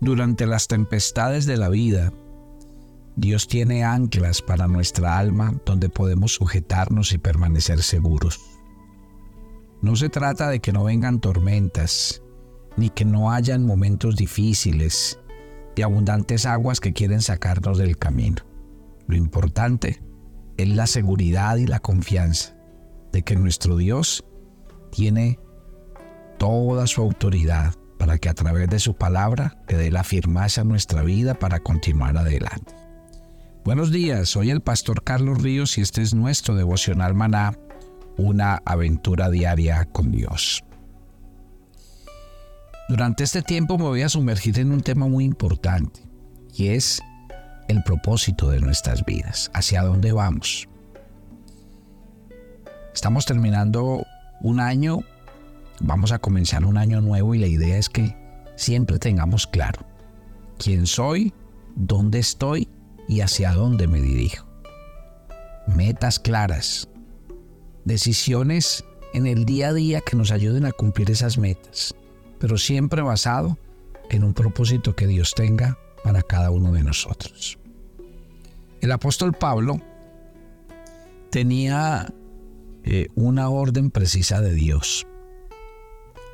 Durante las tempestades de la vida, Dios tiene anclas para nuestra alma donde podemos sujetarnos y permanecer seguros. No se trata de que no vengan tormentas, ni que no hayan momentos difíciles, de abundantes aguas que quieren sacarnos del camino. Lo importante es la seguridad y la confianza de que nuestro Dios tiene toda su autoridad para que a través de su palabra le dé la firmeza a nuestra vida para continuar adelante. Buenos días, soy el pastor Carlos Ríos y este es nuestro devocional maná, una aventura diaria con Dios. Durante este tiempo me voy a sumergir en un tema muy importante y es el propósito de nuestras vidas, hacia dónde vamos. Estamos terminando un año, vamos a comenzar un año nuevo y la idea es que siempre tengamos claro quién soy, dónde estoy y hacia dónde me dirijo. Metas claras, decisiones en el día a día que nos ayuden a cumplir esas metas, pero siempre basado en un propósito que Dios tenga para cada uno de nosotros. El apóstol Pablo tenía eh, una orden precisa de Dios,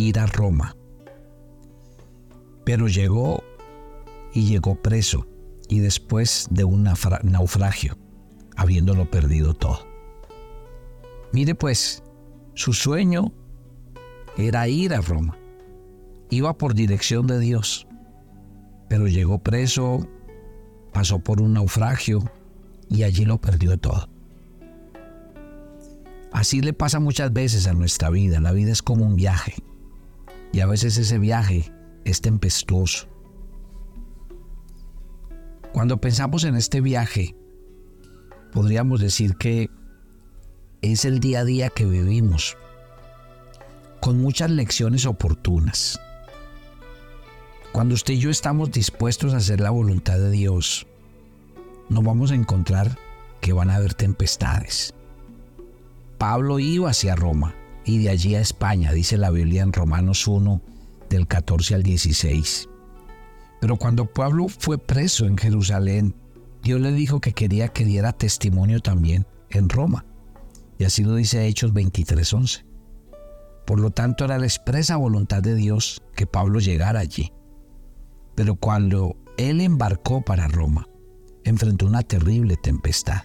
ir a Roma, pero llegó y llegó preso y después de un naufragio, habiéndolo perdido todo. Mire pues, su sueño era ir a Roma. Iba por dirección de Dios, pero llegó preso, pasó por un naufragio y allí lo perdió todo. Así le pasa muchas veces a nuestra vida. La vida es como un viaje. Y a veces ese viaje es tempestuoso. Cuando pensamos en este viaje, podríamos decir que es el día a día que vivimos, con muchas lecciones oportunas. Cuando usted y yo estamos dispuestos a hacer la voluntad de Dios, nos vamos a encontrar que van a haber tempestades. Pablo iba hacia Roma y de allí a España, dice la Biblia en Romanos 1, del 14 al 16. Pero cuando Pablo fue preso en Jerusalén, Dios le dijo que quería que diera testimonio también en Roma. Y así lo dice Hechos 23:11. Por lo tanto, era la expresa voluntad de Dios que Pablo llegara allí. Pero cuando él embarcó para Roma, enfrentó una terrible tempestad.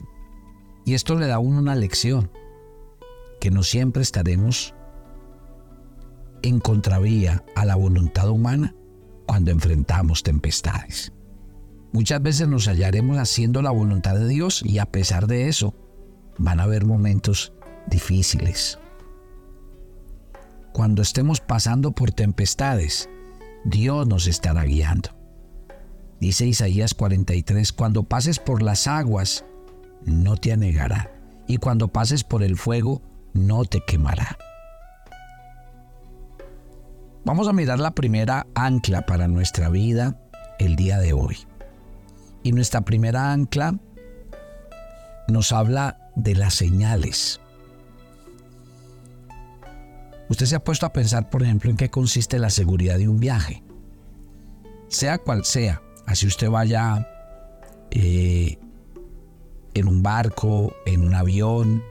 Y esto le da a uno una lección, que no siempre estaremos en contravía a la voluntad humana cuando enfrentamos tempestades. Muchas veces nos hallaremos haciendo la voluntad de Dios y a pesar de eso van a haber momentos difíciles. Cuando estemos pasando por tempestades, Dios nos estará guiando. Dice Isaías 43, cuando pases por las aguas, no te anegará, y cuando pases por el fuego, no te quemará. Vamos a mirar la primera ancla para nuestra vida el día de hoy. Y nuestra primera ancla nos habla de las señales. Usted se ha puesto a pensar, por ejemplo, en qué consiste la seguridad de un viaje. Sea cual sea, así usted vaya eh, en un barco, en un avión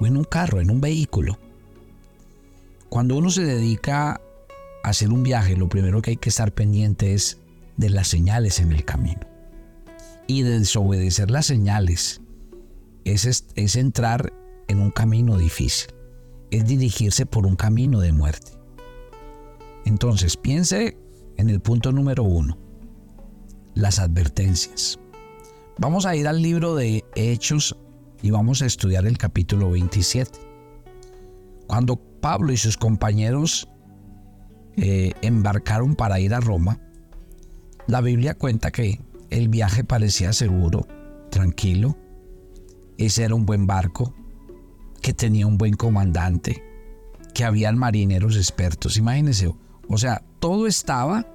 o en un carro, en un vehículo. Cuando uno se dedica hacer un viaje, lo primero que hay que estar pendiente es de las señales en el camino. Y de desobedecer las señales es, es entrar en un camino difícil, es dirigirse por un camino de muerte. Entonces, piense en el punto número uno, las advertencias. Vamos a ir al libro de Hechos y vamos a estudiar el capítulo 27. Cuando Pablo y sus compañeros eh, embarcaron para ir a Roma, la Biblia cuenta que el viaje parecía seguro, tranquilo. Ese era un buen barco, que tenía un buen comandante, que habían marineros expertos. Imagínense, o sea, todo estaba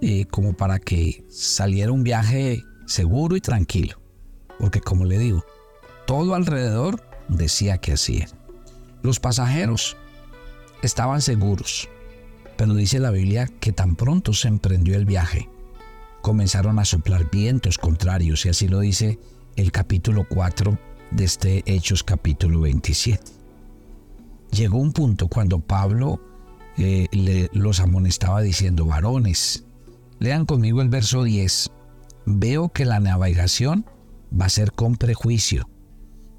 eh, como para que saliera un viaje seguro y tranquilo. Porque como le digo, todo alrededor decía que así Los pasajeros estaban seguros, pero dice la Biblia que tan pronto se emprendió el viaje, comenzaron a soplar vientos contrarios y así lo dice el capítulo 4 de este Hechos capítulo 27. Llegó un punto cuando Pablo eh, los amonestaba diciendo, varones, lean conmigo el verso 10, veo que la navegación va a ser con prejuicio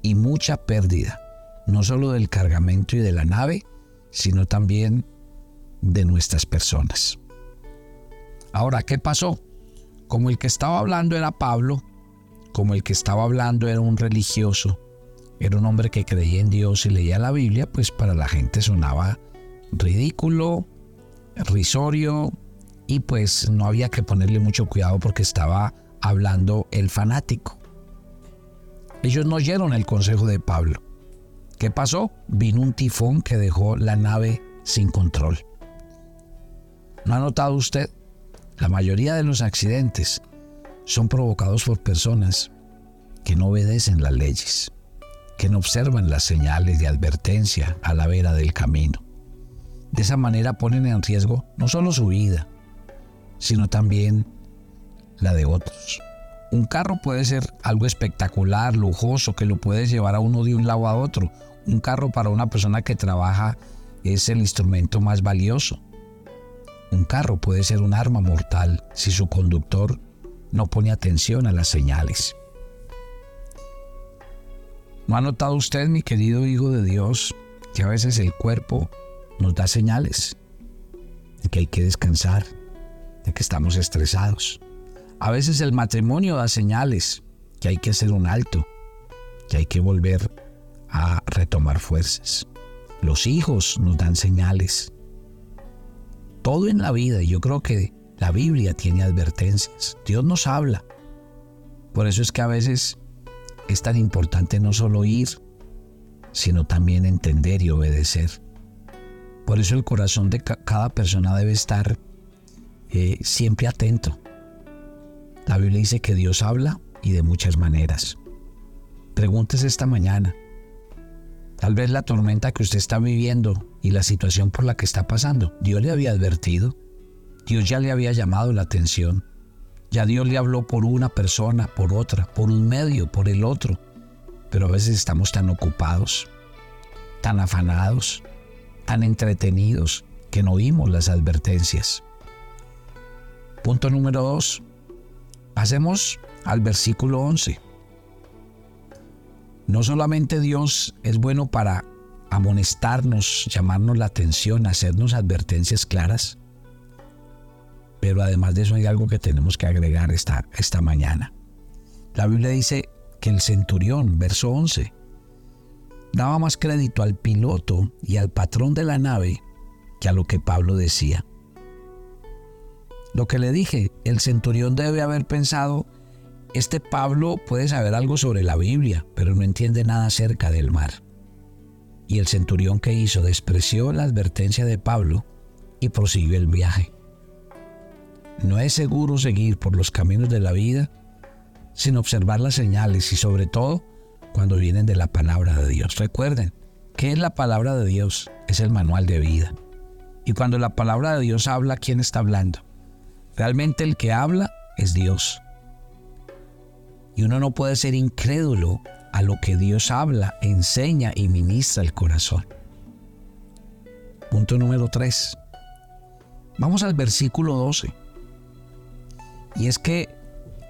y mucha pérdida, no solo del cargamento y de la nave, sino también de nuestras personas. Ahora, ¿qué pasó? Como el que estaba hablando era Pablo, como el que estaba hablando era un religioso, era un hombre que creía en Dios y leía la Biblia, pues para la gente sonaba ridículo, risorio y pues no había que ponerle mucho cuidado porque estaba hablando el fanático. Ellos no oyeron el consejo de Pablo. ¿Qué pasó? Vino un tifón que dejó la nave sin control. ¿No ha notado usted? La mayoría de los accidentes son provocados por personas que no obedecen las leyes, que no observan las señales de advertencia a la vera del camino. De esa manera ponen en riesgo no solo su vida, sino también la de otros. Un carro puede ser algo espectacular, lujoso, que lo puedes llevar a uno de un lado a otro. Un carro para una persona que trabaja es el instrumento más valioso. Un carro puede ser un arma mortal si su conductor no pone atención a las señales. ¿No ha notado usted, mi querido Hijo de Dios, que a veces el cuerpo nos da señales de que hay que descansar, de que estamos estresados? A veces el matrimonio da señales que hay que hacer un alto, que hay que volver a retomar fuerzas. Los hijos nos dan señales. Todo en la vida, yo creo que la Biblia tiene advertencias. Dios nos habla. Por eso es que a veces es tan importante no solo ir, sino también entender y obedecer. Por eso el corazón de cada persona debe estar eh, siempre atento la Biblia dice que Dios habla y de muchas maneras. Pregúntese esta mañana. Tal vez la tormenta que usted está viviendo y la situación por la que está pasando, Dios le había advertido. Dios ya le había llamado la atención. Ya Dios le habló por una persona, por otra, por un medio, por el otro. Pero a veces estamos tan ocupados, tan afanados, tan entretenidos que no oímos las advertencias. Punto número dos. Pasemos al versículo 11. No solamente Dios es bueno para amonestarnos, llamarnos la atención, hacernos advertencias claras, pero además de eso hay algo que tenemos que agregar esta, esta mañana. La Biblia dice que el centurión, verso 11, daba más crédito al piloto y al patrón de la nave que a lo que Pablo decía. Lo que le dije, el centurión debe haber pensado, este Pablo puede saber algo sobre la Biblia, pero no entiende nada acerca del mar. Y el centurión que hizo despreció la advertencia de Pablo y prosiguió el viaje. No es seguro seguir por los caminos de la vida sin observar las señales y sobre todo cuando vienen de la palabra de Dios. Recuerden, ¿qué es la palabra de Dios? Es el manual de vida. Y cuando la palabra de Dios habla, ¿quién está hablando? Realmente el que habla es Dios. Y uno no puede ser incrédulo a lo que Dios habla, enseña y ministra el corazón. Punto número 3. Vamos al versículo 12. Y es que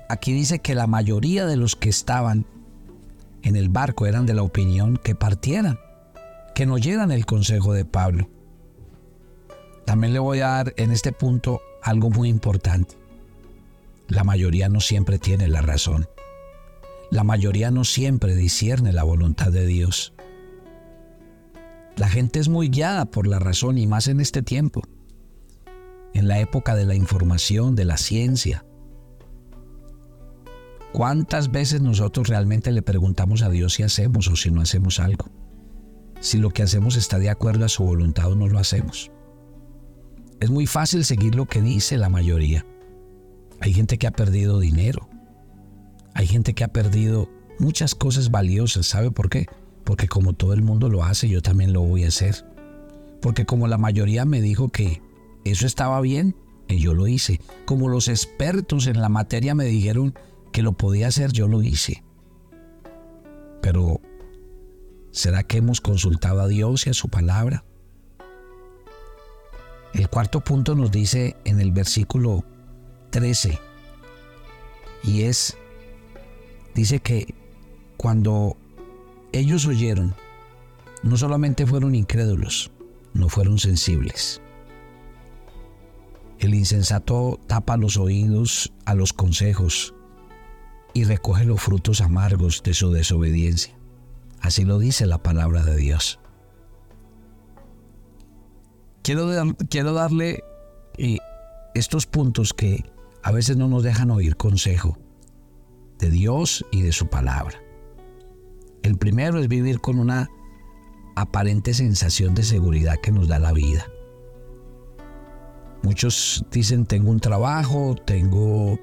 aquí dice que la mayoría de los que estaban en el barco eran de la opinión que partieran, que no oyeran el consejo de Pablo. También le voy a dar en este punto algo muy importante. La mayoría no siempre tiene la razón. La mayoría no siempre discierne la voluntad de Dios. La gente es muy guiada por la razón y más en este tiempo, en la época de la información, de la ciencia. ¿Cuántas veces nosotros realmente le preguntamos a Dios si hacemos o si no hacemos algo? Si lo que hacemos está de acuerdo a su voluntad o no lo hacemos. Es muy fácil seguir lo que dice la mayoría. Hay gente que ha perdido dinero. Hay gente que ha perdido muchas cosas valiosas. ¿Sabe por qué? Porque como todo el mundo lo hace, yo también lo voy a hacer. Porque como la mayoría me dijo que eso estaba bien, y yo lo hice. Como los expertos en la materia me dijeron que lo podía hacer, yo lo hice. Pero, ¿será que hemos consultado a Dios y a su palabra? El cuarto punto nos dice en el versículo 13, y es, dice que cuando ellos oyeron, no solamente fueron incrédulos, no fueron sensibles. El insensato tapa los oídos a los consejos y recoge los frutos amargos de su desobediencia. Así lo dice la palabra de Dios. Quiero, quiero darle eh, estos puntos que a veces no nos dejan oír consejo de Dios y de su palabra. El primero es vivir con una aparente sensación de seguridad que nos da la vida. Muchos dicen tengo un trabajo, tengo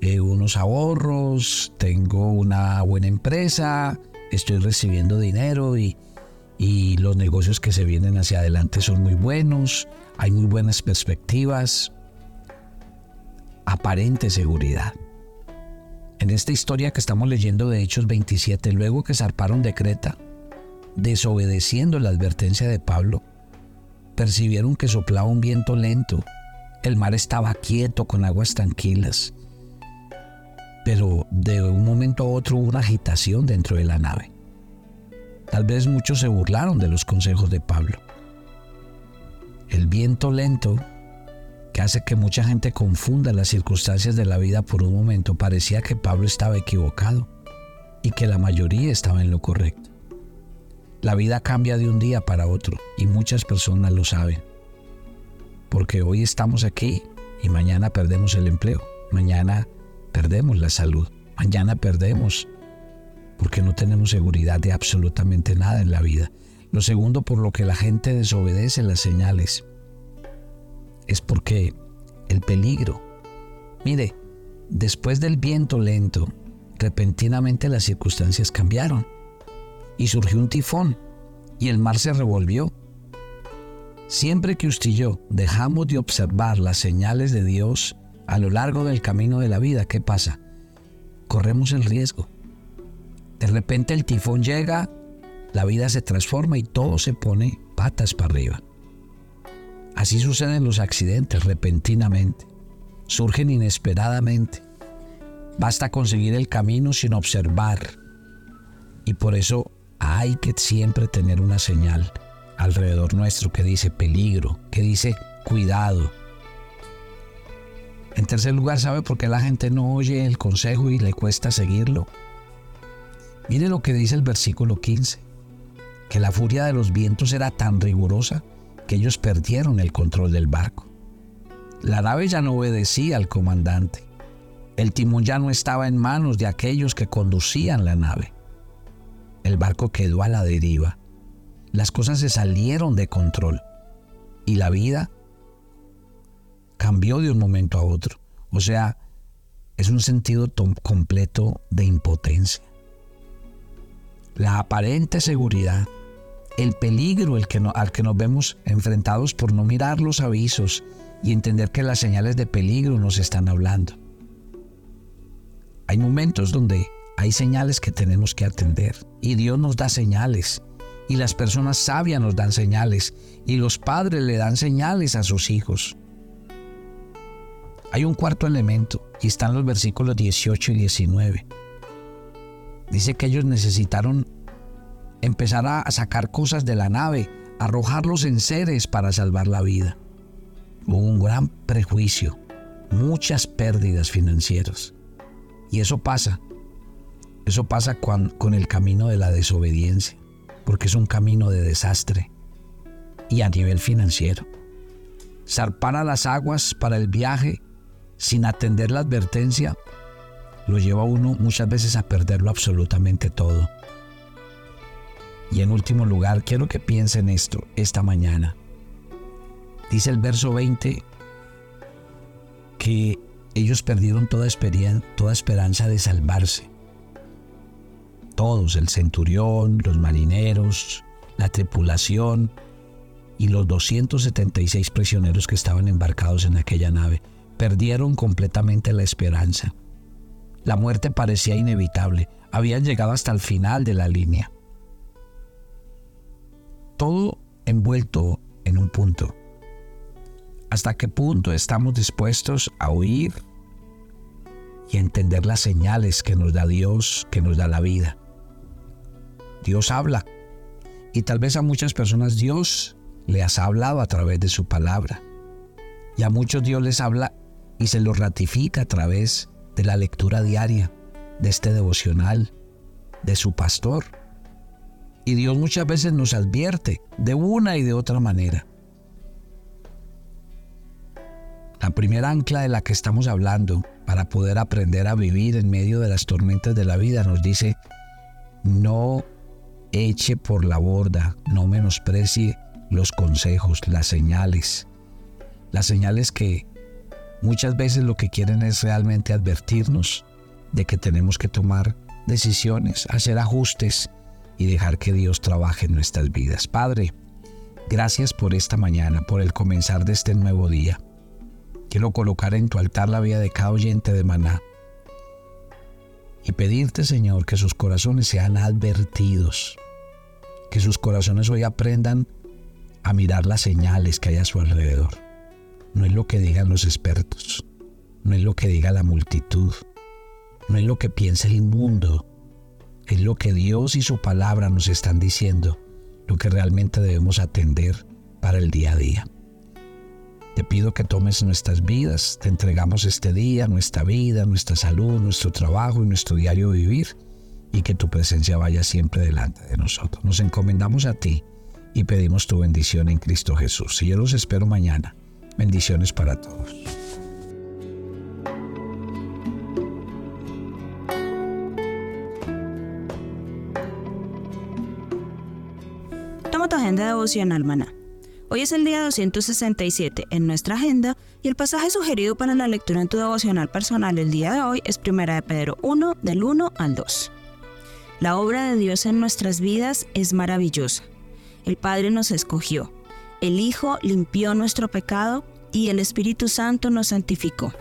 eh, unos ahorros, tengo una buena empresa, estoy recibiendo dinero y, y los negocios que se vienen hacia adelante son muy buenos, hay muy buenas perspectivas, aparente seguridad. En esta historia que estamos leyendo de Hechos 27, luego que zarparon de Creta, desobedeciendo la advertencia de Pablo, percibieron que soplaba un viento lento. El mar estaba quieto con aguas tranquilas. Pero de un momento a otro hubo una agitación dentro de la nave. Tal vez muchos se burlaron de los consejos de Pablo. El viento lento, que hace que mucha gente confunda las circunstancias de la vida por un momento, parecía que Pablo estaba equivocado y que la mayoría estaba en lo correcto. La vida cambia de un día para otro y muchas personas lo saben. Porque hoy estamos aquí y mañana perdemos el empleo, mañana perdemos la salud, mañana perdemos porque no tenemos seguridad de absolutamente nada en la vida. Lo segundo por lo que la gente desobedece las señales es porque el peligro, mire, después del viento lento, repentinamente las circunstancias cambiaron y surgió un tifón y el mar se revolvió. Siempre que usted y yo dejamos de observar las señales de Dios a lo largo del camino de la vida, ¿qué pasa? Corremos el riesgo. De repente el tifón llega, la vida se transforma y todo se pone patas para arriba. Así suceden los accidentes repentinamente, surgen inesperadamente. Basta conseguir el camino sin observar. Y por eso hay que siempre tener una señal alrededor nuestro que dice peligro, que dice cuidado. En tercer lugar, ¿sabe por qué la gente no oye el consejo y le cuesta seguirlo? Mire lo que dice el versículo 15, que la furia de los vientos era tan rigurosa que ellos perdieron el control del barco. La nave ya no obedecía al comandante. El timón ya no estaba en manos de aquellos que conducían la nave. El barco quedó a la deriva. Las cosas se salieron de control. Y la vida cambió de un momento a otro. O sea, es un sentido completo de impotencia. La aparente seguridad, el peligro al que nos vemos enfrentados por no mirar los avisos y entender que las señales de peligro nos están hablando. Hay momentos donde hay señales que tenemos que atender y Dios nos da señales y las personas sabias nos dan señales y los padres le dan señales a sus hijos. Hay un cuarto elemento y están los versículos 18 y 19. Dice que ellos necesitaron empezar a sacar cosas de la nave, arrojarlos en seres para salvar la vida. Hubo un gran prejuicio, muchas pérdidas financieras. Y eso pasa eso pasa con, el camino de la desobediencia, porque es un camino de desastre y a nivel financiero. Zarpar a las aguas para el viaje sin atender la advertencia lo lleva a uno muchas veces a perderlo absolutamente todo. Y en último lugar, quiero que piensen esto esta mañana. Dice el verso 20 que ellos perdieron toda, toda esperanza de salvarse todos, el centurión, los marineros, la tripulación y los 276 prisioneros que estaban embarcados en aquella nave perdieron completamente la esperanza. La muerte parecía inevitable, habían llegado hasta el final de la línea. Todo envuelto en un punto. ¿Hasta qué punto estamos dispuestos a oír y entender las señales que nos da Dios, que nos da la vida? Dios habla. Y tal vez a muchas personas Dios les ha hablado a través de su palabra. Y a muchos Dios les habla y se lo ratifica a través de la lectura diaria, de este devocional, de su pastor. Y Dios muchas veces nos advierte de una y de otra manera. La primera ancla de la que estamos hablando para poder aprender a vivir en medio de las tormentas de la vida nos dice, no eche por la borda, no menosprecie los consejos, las señales. Las señales que muchas veces lo que quieren es realmente advertirnos de que tenemos que tomar decisiones, hacer ajustes y dejar que Dios trabaje en nuestras vidas. Padre, gracias por esta mañana, por el comenzar de este nuevo día. Quiero colocar en tu altar la vida de cada oyente de maná y pedirte, Señor, que sus corazones sean advertidos, que sus corazones hoy aprendan a mirar las señales que hay a su alrededor. No es lo que digan los expertos, no es lo que diga la multitud, no es lo que piensa el mundo, es lo que Dios y su palabra nos están diciendo, lo que realmente debemos atender para el día a día. Te pido que tomes nuestras vidas, te entregamos este día, nuestra vida, nuestra salud, nuestro trabajo y nuestro diario vivir, y que tu presencia vaya siempre delante de nosotros. Nos encomendamos a ti y pedimos tu bendición en Cristo Jesús. Y yo los espero mañana. Bendiciones para todos. Toma tu agenda devocional, maná. Hoy es el día 267 en nuestra agenda y el pasaje sugerido para la lectura en tu devocional personal el día de hoy es 1 de Pedro 1 del 1 al 2. La obra de Dios en nuestras vidas es maravillosa. El Padre nos escogió, el Hijo limpió nuestro pecado y el Espíritu Santo nos santificó.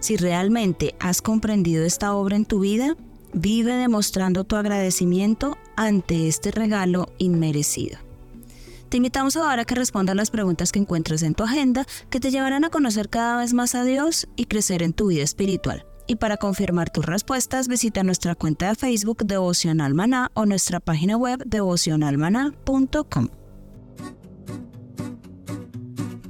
Si realmente has comprendido esta obra en tu vida, vive demostrando tu agradecimiento ante este regalo inmerecido. Te invitamos ahora a que respondas las preguntas que encuentres en tu agenda que te llevarán a conocer cada vez más a Dios y crecer en tu vida espiritual. Y para confirmar tus respuestas, visita nuestra cuenta de Facebook Devocional Maná o nuestra página web devocionalmaná.com.